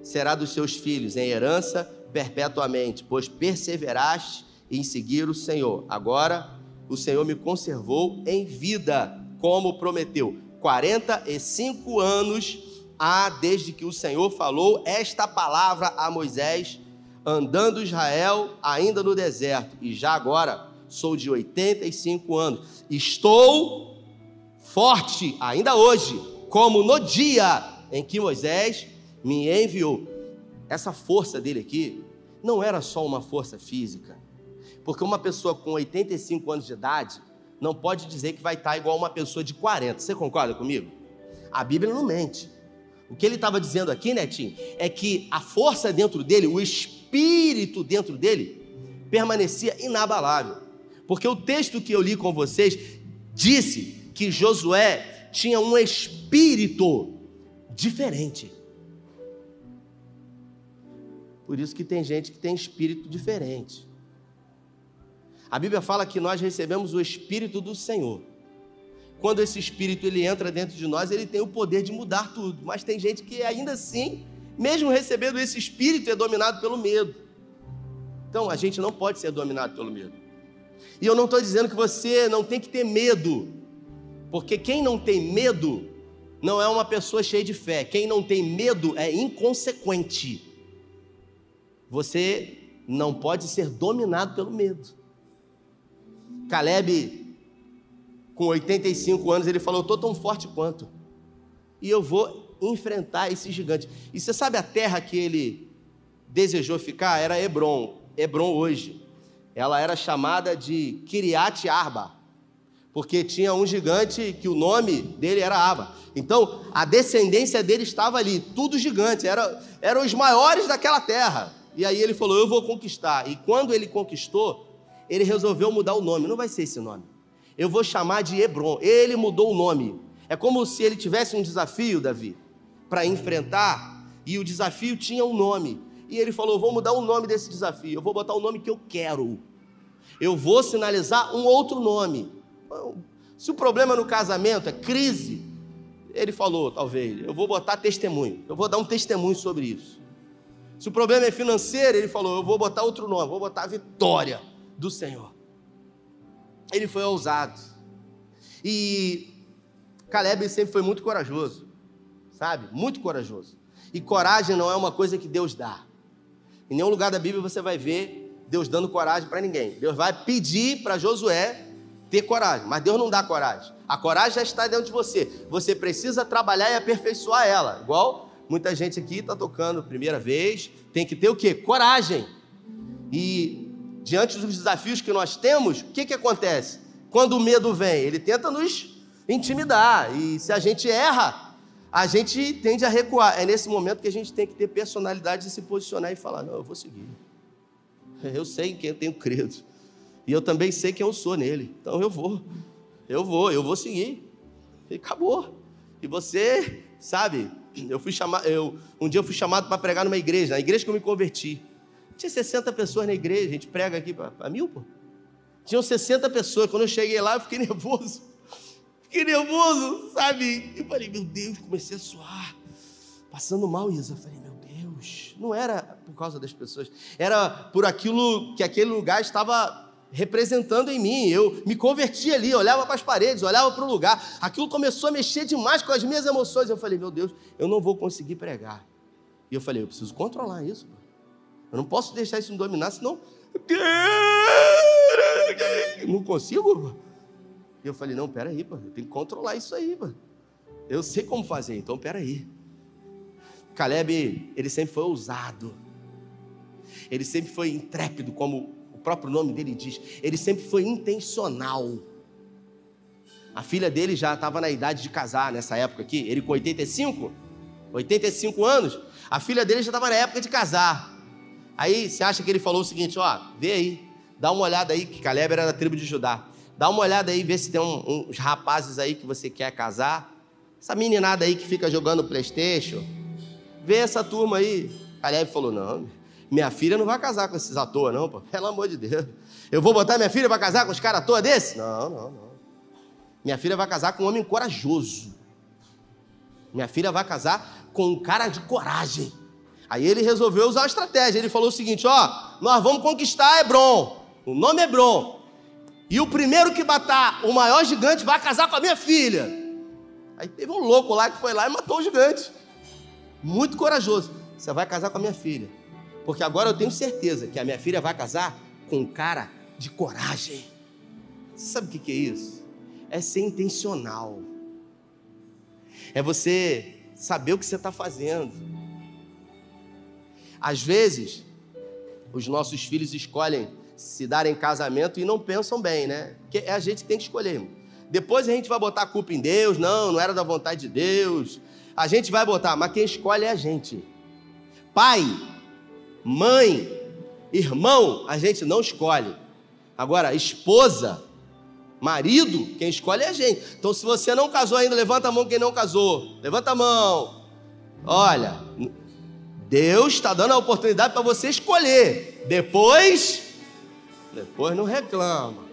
será dos seus filhos, em herança perpetuamente, pois perseveraste em seguir o Senhor. Agora o Senhor me conservou em vida, como prometeu. 45 anos há desde que o Senhor falou esta palavra a Moisés, andando Israel ainda no deserto, e já agora sou de 85 anos. Estou forte ainda hoje, como no dia em que Moisés me enviou. Essa força dele aqui não era só uma força física, porque uma pessoa com 85 anos de idade não pode dizer que vai estar igual uma pessoa de 40. Você concorda comigo? A Bíblia não mente. O que ele estava dizendo aqui, Netinho, é que a força dentro dele, o espírito dentro dele, permanecia inabalável. Porque o texto que eu li com vocês disse que Josué tinha um espírito diferente. Por isso que tem gente que tem espírito diferente. A Bíblia fala que nós recebemos o espírito do Senhor. Quando esse espírito ele entra dentro de nós, ele tem o poder de mudar tudo. Mas tem gente que ainda assim, mesmo recebendo esse espírito, é dominado pelo medo. Então, a gente não pode ser dominado pelo medo. E eu não estou dizendo que você não tem que ter medo, porque quem não tem medo não é uma pessoa cheia de fé. Quem não tem medo é inconsequente. Você não pode ser dominado pelo medo. Caleb, com 85 anos, ele falou: estou tão forte quanto, e eu vou enfrentar esse gigante. E você sabe a terra que ele desejou ficar? Era Hebron. Hebron hoje ela era chamada de Kiriat Arba, porque tinha um gigante que o nome dele era Arba. Então, a descendência dele estava ali, tudo gigante, era, eram os maiores daquela terra. E aí ele falou: Eu vou conquistar. E quando ele conquistou, ele resolveu mudar o nome. Não vai ser esse nome. Eu vou chamar de Hebron. Ele mudou o nome. É como se ele tivesse um desafio, Davi, para enfrentar, e o desafio tinha um nome. E ele falou: Vou mudar o nome desse desafio. Eu vou botar o nome que eu quero. Eu vou sinalizar um outro nome. Se o problema no casamento é crise, ele falou, talvez, eu vou botar testemunho. Eu vou dar um testemunho sobre isso. Se o problema é financeiro, ele falou, eu vou botar outro nome, vou botar vitória do Senhor. Ele foi ousado. E Caleb sempre foi muito corajoso, sabe? Muito corajoso. E coragem não é uma coisa que Deus dá. Em nenhum lugar da Bíblia você vai ver Deus dando coragem para ninguém. Deus vai pedir para Josué ter coragem, mas Deus não dá coragem. A coragem já está dentro de você. Você precisa trabalhar e aperfeiçoar ela. Igual muita gente aqui está tocando primeira vez, tem que ter o quê? Coragem. E diante dos desafios que nós temos, o que, que acontece? Quando o medo vem, ele tenta nos intimidar. E se a gente erra, a gente tende a recuar. É nesse momento que a gente tem que ter personalidade de se posicionar e falar: não, eu vou seguir. Eu sei em quem eu tenho credo. E eu também sei quem eu sou nele. Então eu vou. Eu vou, eu vou seguir. E acabou. E você, sabe, eu fui chamado, eu, um dia eu fui chamado para pregar numa igreja, na igreja que eu me converti. Tinha 60 pessoas na igreja, a gente prega aqui para mil, pô. Tinham 60 pessoas. Quando eu cheguei lá, eu fiquei nervoso. Fiquei nervoso, sabe? Eu falei, meu Deus, comecei a suar. Passando mal, Isa. Eu falei, meu Deus. Não era por causa das pessoas, era por aquilo que aquele lugar estava representando em mim. Eu me converti ali, olhava para as paredes, olhava para o lugar. Aquilo começou a mexer demais com as minhas emoções. Eu falei, meu Deus, eu não vou conseguir pregar. E eu falei, eu preciso controlar isso. Eu não posso deixar isso me dominar, senão. Não consigo. E eu falei, não, peraí, pô, eu tenho que controlar isso aí, pô. Eu sei como fazer, então peraí. Caleb, ele sempre foi ousado. Ele sempre foi intrépido, como o próprio nome dele diz. Ele sempre foi intencional. A filha dele já estava na idade de casar nessa época aqui. Ele com 85, 85 anos. A filha dele já estava na época de casar. Aí você acha que ele falou o seguinte: ó, vê aí, dá uma olhada aí, que Caleb era da tribo de Judá. Dá uma olhada aí, vê se tem um, uns rapazes aí que você quer casar. Essa meninada aí que fica jogando Playstation. Vê essa turma aí. Caleb falou: não, minha filha não vai casar com esses atores, não, pô. Pelo amor de Deus. Eu vou botar minha filha para casar com os caras à toa desse? Não, não, não. Minha filha vai casar com um homem corajoso. Minha filha vai casar com um cara de coragem. Aí ele resolveu usar uma estratégia. Ele falou o seguinte: ó, nós vamos conquistar Hebron. O nome é Hebron. E o primeiro que matar o maior gigante vai casar com a minha filha. Aí teve um louco lá que foi lá e matou o gigante. Muito corajoso. Você vai casar com a minha filha. Porque agora eu tenho certeza que a minha filha vai casar com um cara de coragem. Você sabe o que é isso? É ser intencional. É você saber o que você está fazendo. Às vezes, os nossos filhos escolhem se dar em casamento e não pensam bem, né? Porque é a gente que tem que escolher. Depois a gente vai botar a culpa em Deus, não, não era da vontade de Deus. A gente vai botar, mas quem escolhe é a gente. Pai, mãe, irmão, a gente não escolhe. Agora, esposa, marido, quem escolhe é a gente. Então, se você não casou ainda, levanta a mão quem não casou. Levanta a mão. Olha, Deus está dando a oportunidade para você escolher. Depois, depois não reclama.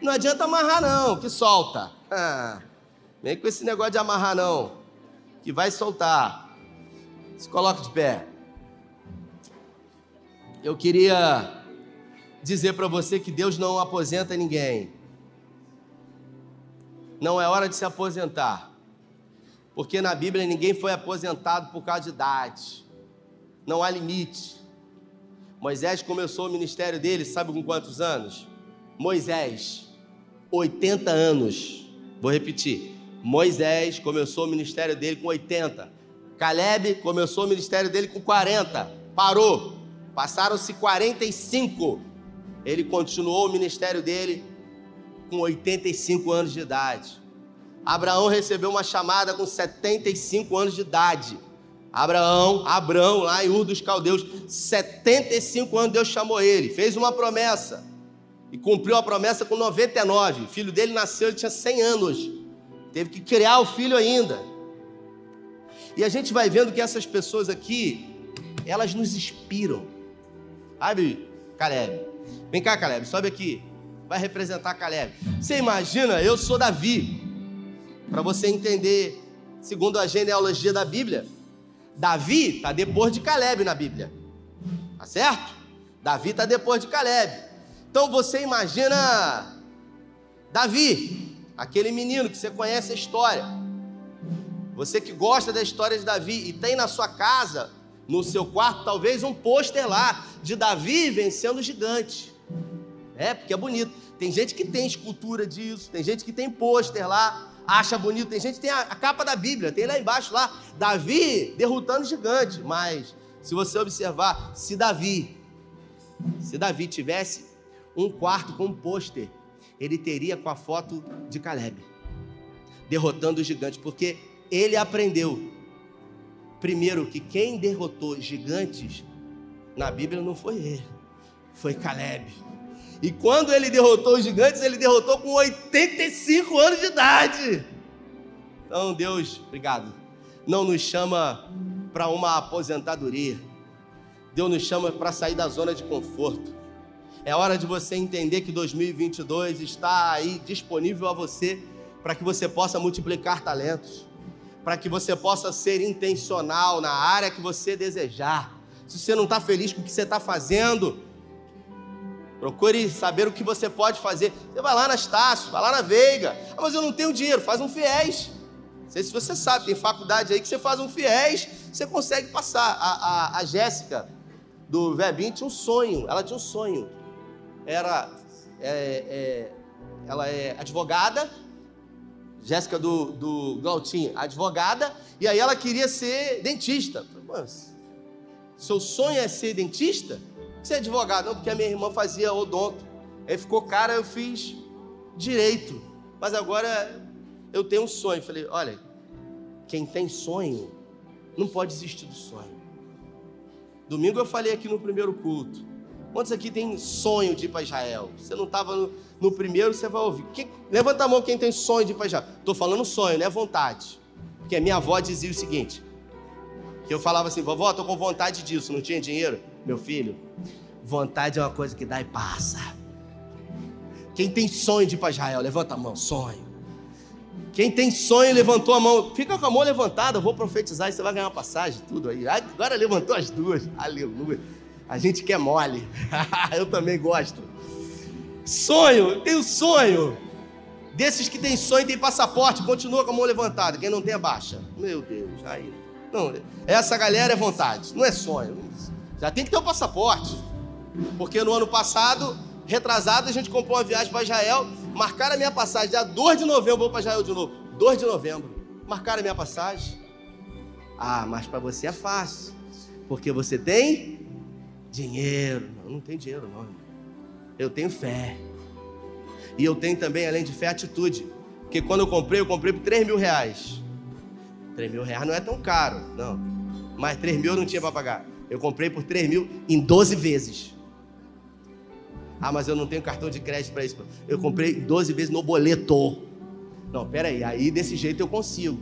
Não adianta amarrar não, que solta. Ah, vem com esse negócio de amarrar não, que vai soltar. Se coloca de pé. Eu queria dizer para você que Deus não aposenta ninguém. Não é hora de se aposentar. Porque na Bíblia ninguém foi aposentado por causa de idade. Não há limite. Moisés começou o ministério dele, sabe com quantos anos? Moisés, 80 anos. Vou repetir. Moisés começou o ministério dele com 80. Caleb começou o ministério dele com 40. Parou. Passaram-se 45. Ele continuou o ministério dele com 85 anos de idade. Abraão recebeu uma chamada com 75 anos de idade. Abraão, Abraão, lá em Ur dos Caldeus, 75 anos Deus chamou ele, fez uma promessa e cumpriu a promessa com 99. O filho dele nasceu, ele tinha 100 anos, teve que criar o filho ainda. E a gente vai vendo que essas pessoas aqui, elas nos inspiram. Sabe, Caleb? Vem cá, Caleb, sobe aqui. Vai representar Caleb. Você imagina, eu sou Davi. Para você entender, segundo a genealogia da Bíblia, Davi está depois de Caleb na Bíblia. Tá certo? Davi está depois de Caleb. Então você imagina Davi, aquele menino que você conhece a história. Você que gosta da história de Davi e tem na sua casa, no seu quarto, talvez um pôster lá de Davi vencendo o gigante. É, porque é bonito. Tem gente que tem escultura disso, tem gente que tem pôster lá acha bonito. Tem gente que tem a, a capa da Bíblia, tem lá embaixo lá, Davi derrotando gigante. Mas se você observar, se Davi, se Davi tivesse um quarto com um pôster, ele teria com a foto de Caleb, derrotando o gigante, porque ele aprendeu primeiro que quem derrotou gigantes na Bíblia não foi ele, foi Caleb. E quando ele derrotou os gigantes, ele derrotou com 85 anos de idade. Então, Deus, obrigado, não nos chama para uma aposentadoria. Deus nos chama para sair da zona de conforto. É hora de você entender que 2022 está aí disponível a você para que você possa multiplicar talentos, para que você possa ser intencional na área que você desejar. Se você não está feliz com o que você está fazendo, procure saber o que você pode fazer. Você vai lá na Estácio, vai lá na Veiga. Ah, mas eu não tenho dinheiro, faz um fiéis. Não sei se você sabe, tem faculdade aí que você faz um fiéis, você consegue passar. A, a, a Jéssica, do Vebim, tinha um sonho, ela tinha um sonho. Era, é, é, ela é advogada, Jéssica do, do Glautinho, advogada, e aí ela queria ser dentista. Mas, seu sonho é ser dentista? Você é advogado? Não, porque a minha irmã fazia odonto. Aí ficou cara, eu fiz direito. Mas agora eu tenho um sonho. Falei, olha, quem tem sonho não pode desistir do sonho. Domingo eu falei aqui no primeiro culto. Quantos aqui tem sonho de ir para Israel? Você não estava no, no, primeiro, você vai ouvir. Quem, levanta a mão quem tem sonho de ir para Israel. Estou falando sonho, não é vontade. Porque a minha avó dizia o seguinte: que eu falava assim, vovó, estou com vontade disso, não tinha dinheiro? Meu filho, vontade é uma coisa que dá e passa. Quem tem sonho de ir para Israel, levanta a mão, sonho. Quem tem sonho levantou a mão, fica com a mão levantada, eu vou profetizar e você vai ganhar uma passagem, tudo aí. Agora levantou as duas, aleluia. A gente quer mole, eu também gosto. Sonho, tenho sonho. Desses que tem sonho tem passaporte, continua com a mão levantada. Quem não tem, abaixa. Meu Deus, aí. Não, essa galera é vontade, não é sonho. Já tem que ter um passaporte. Porque no ano passado, retrasado, a gente comprou uma viagem para Israel Marcaram a minha passagem, dia 2 de novembro, vou para Israel de novo. 2 de novembro. Marcaram a minha passagem. Ah, mas para você é fácil. Porque você tem dinheiro. Não, não tem dinheiro, não. Eu tenho fé. E eu tenho também, além de fé, atitude. Porque quando eu comprei, eu comprei por 3 mil reais. 3 mil reais não é tão caro, não. Mas 3 mil eu não tinha para pagar. Eu comprei por 3 mil em 12 vezes. Ah, mas eu não tenho cartão de crédito para isso. Eu comprei 12 vezes no boleto. Não, peraí, aí desse jeito eu consigo.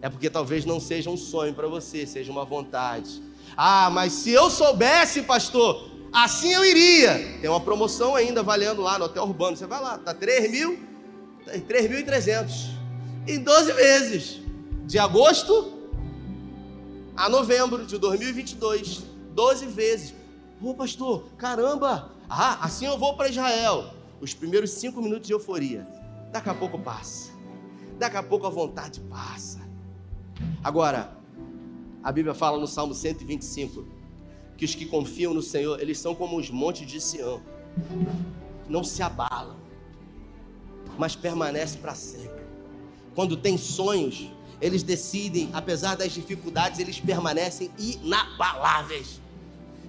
É porque talvez não seja um sonho para você, seja uma vontade. Ah, mas se eu soubesse, pastor, assim eu iria. Tem uma promoção ainda valendo lá no Hotel Urbano. Você vai lá, tá 3 mil, 3.300. Tá em 12 vezes. De agosto a novembro de 2022. 12 vezes. Ô pastor, caramba, ah, assim eu vou para Israel. Os primeiros cinco minutos de euforia. Daqui a pouco passa. Daqui a pouco a vontade passa. Agora, a Bíblia fala no Salmo 125 que os que confiam no Senhor, eles são como os montes de Sião. Não se abalam, mas permanecem para sempre. Quando tem sonhos, eles decidem, apesar das dificuldades, eles permanecem inabaláveis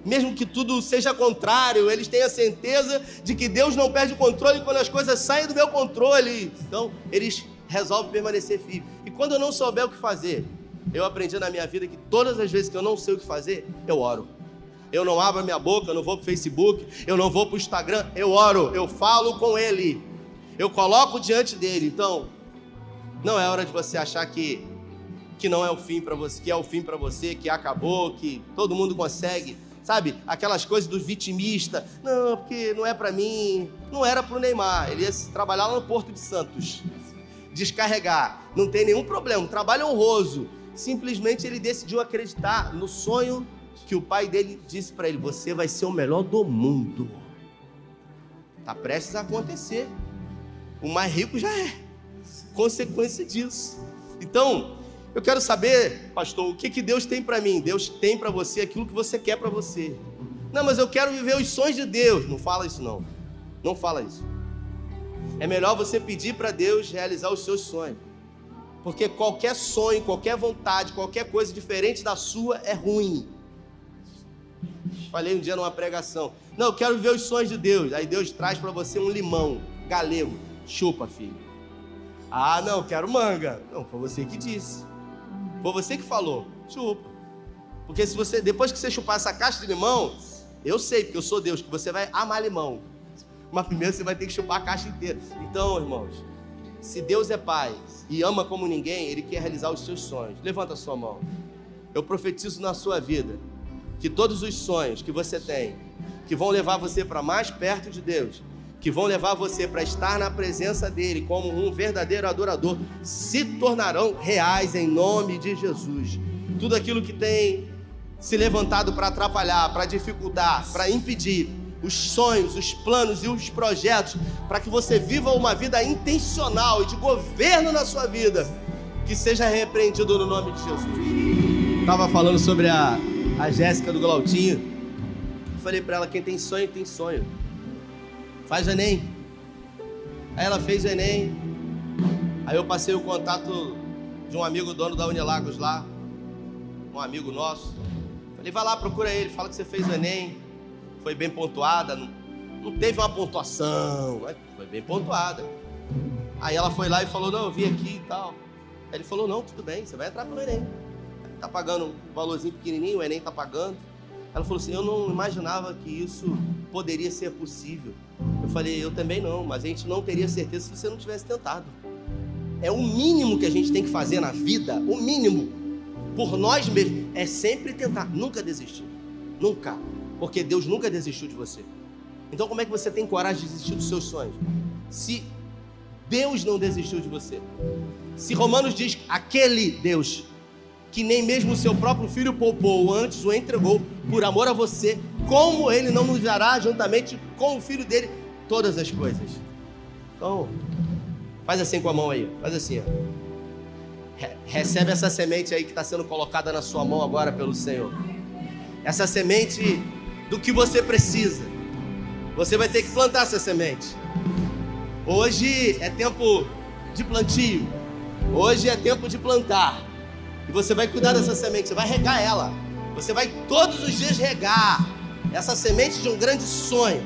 mesmo que tudo seja contrário, eles têm a certeza de que Deus não perde o controle quando as coisas saem do meu controle. Então, eles resolvem permanecer firmes. E quando eu não souber o que fazer, eu aprendi na minha vida que todas as vezes que eu não sei o que fazer, eu oro. Eu não abro a minha boca, eu não vou para o Facebook, eu não vou para o Instagram, eu oro, eu falo com Ele, eu coloco diante dele. Então, não é hora de você achar que que não é o fim para você, que é o fim para você, que acabou, que todo mundo consegue sabe? Aquelas coisas do vitimista. Não, porque não é para mim. Não era para o Neymar. Ele ia trabalhar lá no Porto de Santos. Descarregar. Não tem nenhum problema. Um trabalho honroso. Simplesmente ele decidiu acreditar no sonho que o pai dele disse para ele: Você vai ser o melhor do mundo. Está prestes a acontecer. O mais rico já é. Consequência disso. Então, eu quero saber, pastor, o que, que Deus tem para mim? Deus tem para você aquilo que você quer para você. Não, mas eu quero viver os sonhos de Deus. Não fala isso não. Não fala isso. É melhor você pedir para Deus realizar os seus sonhos. Porque qualquer sonho, qualquer vontade, qualquer coisa diferente da sua é ruim. Falei um dia numa pregação. Não, eu quero viver os sonhos de Deus. Aí Deus traz para você um limão galego. Chupa, filho. Ah, não, quero manga. Não, foi você que disse. Foi você que falou. Chupa. Porque se você, depois que você chupar essa caixa de limão, eu sei, porque eu sou Deus, que você vai amar limão. Mas primeiro você vai ter que chupar a caixa inteira. Então, irmãos, se Deus é Pai e ama como ninguém, Ele quer realizar os seus sonhos. Levanta a sua mão. Eu profetizo na sua vida que todos os sonhos que você tem, que vão levar você para mais perto de Deus, que vão levar você para estar na presença dele como um verdadeiro adorador, se tornarão reais em nome de Jesus. Tudo aquilo que tem se levantado para atrapalhar, para dificultar, para impedir os sonhos, os planos e os projetos, para que você viva uma vida intencional e de governo na sua vida, que seja repreendido no nome de Jesus. Estava falando sobre a, a Jéssica do Glautinho. Falei para ela: quem tem sonho, tem sonho. Faz o Enem. Aí ela fez o Enem. Aí eu passei o contato de um amigo dono da Unilagos lá, um amigo nosso. Falei: vai lá, procura ele, fala que você fez o Enem foi bem pontuada, não, não teve uma pontuação, mas foi bem pontuada. Aí ela foi lá e falou: Não, eu vim aqui e tal. Aí ele falou: Não, tudo bem, você vai entrar pelo Enem. Tá pagando um valorzinho pequenininho, o Enem tá pagando. Ela falou assim: Eu não imaginava que isso poderia ser possível. Eu falei: Eu também não, mas a gente não teria certeza se você não tivesse tentado. É o mínimo que a gente tem que fazer na vida, o mínimo, por nós mesmos, é sempre tentar, nunca desistir. Nunca porque Deus nunca desistiu de você. Então, como é que você tem coragem de desistir dos seus sonhos? Se Deus não desistiu de você. Se Romanos diz aquele Deus que nem mesmo seu próprio filho poupou, antes o entregou por amor a você, como ele não nos dará juntamente com o filho dele todas as coisas? Então, faz assim com a mão aí, faz assim, ó. Recebe essa semente aí que está sendo colocada na sua mão agora pelo Senhor. Essa semente do que você precisa. Você vai ter que plantar essa semente. Hoje é tempo de plantio. Hoje é tempo de plantar. E você vai cuidar dessa semente, você vai regar ela. Você vai todos os dias regar essa semente de um grande sonho.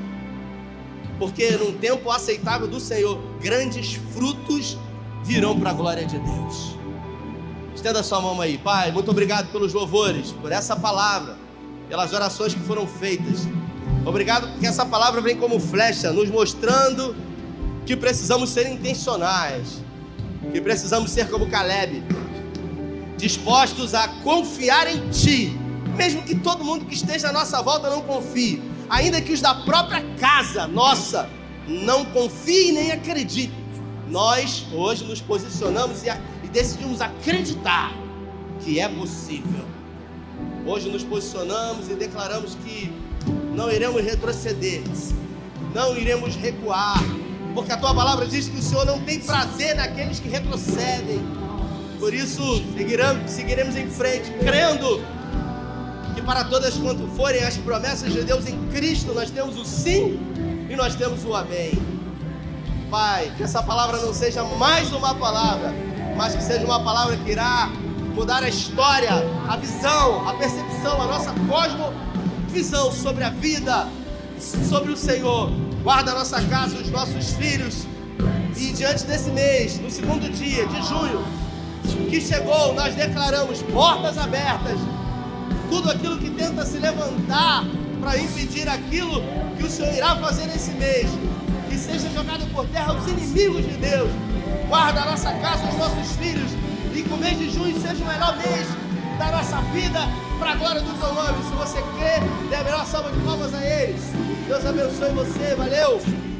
Porque num tempo aceitável do Senhor, grandes frutos virão para a glória de Deus. Estenda sua mão aí, Pai. Muito obrigado pelos louvores, por essa palavra pelas orações que foram feitas. Obrigado porque essa palavra vem como flecha, nos mostrando que precisamos ser intencionais, que precisamos ser como Caleb, dispostos a confiar em Ti, mesmo que todo mundo que esteja à nossa volta não confie, ainda que os da própria casa nossa não confiem nem acreditem. Nós hoje nos posicionamos e, e decidimos acreditar que é possível Hoje nos posicionamos e declaramos que não iremos retroceder, não iremos recuar, porque a tua palavra diz que o Senhor não tem prazer naqueles que retrocedem. Por isso, seguiremos, seguiremos em frente, crendo que para todas quanto forem as promessas de Deus em Cristo, nós temos o sim e nós temos o amém. Pai, que essa palavra não seja mais uma palavra, mas que seja uma palavra que irá mudar a história, a visão, a percepção, a nossa cosmovisão sobre a vida, sobre o Senhor. Guarda a nossa casa, os nossos filhos. E diante desse mês, no segundo dia de junho, que chegou, nós declaramos portas abertas. Tudo aquilo que tenta se levantar para impedir aquilo que o Senhor irá fazer nesse mês, que seja jogado por terra os inimigos de Deus. Guarda a nossa casa, os nossos filhos e que o mês de junho seja o melhor mês da nossa vida para a glória do teu nome. Se você crê, dê a melhor salva de palmas a eles. Deus abençoe você, valeu!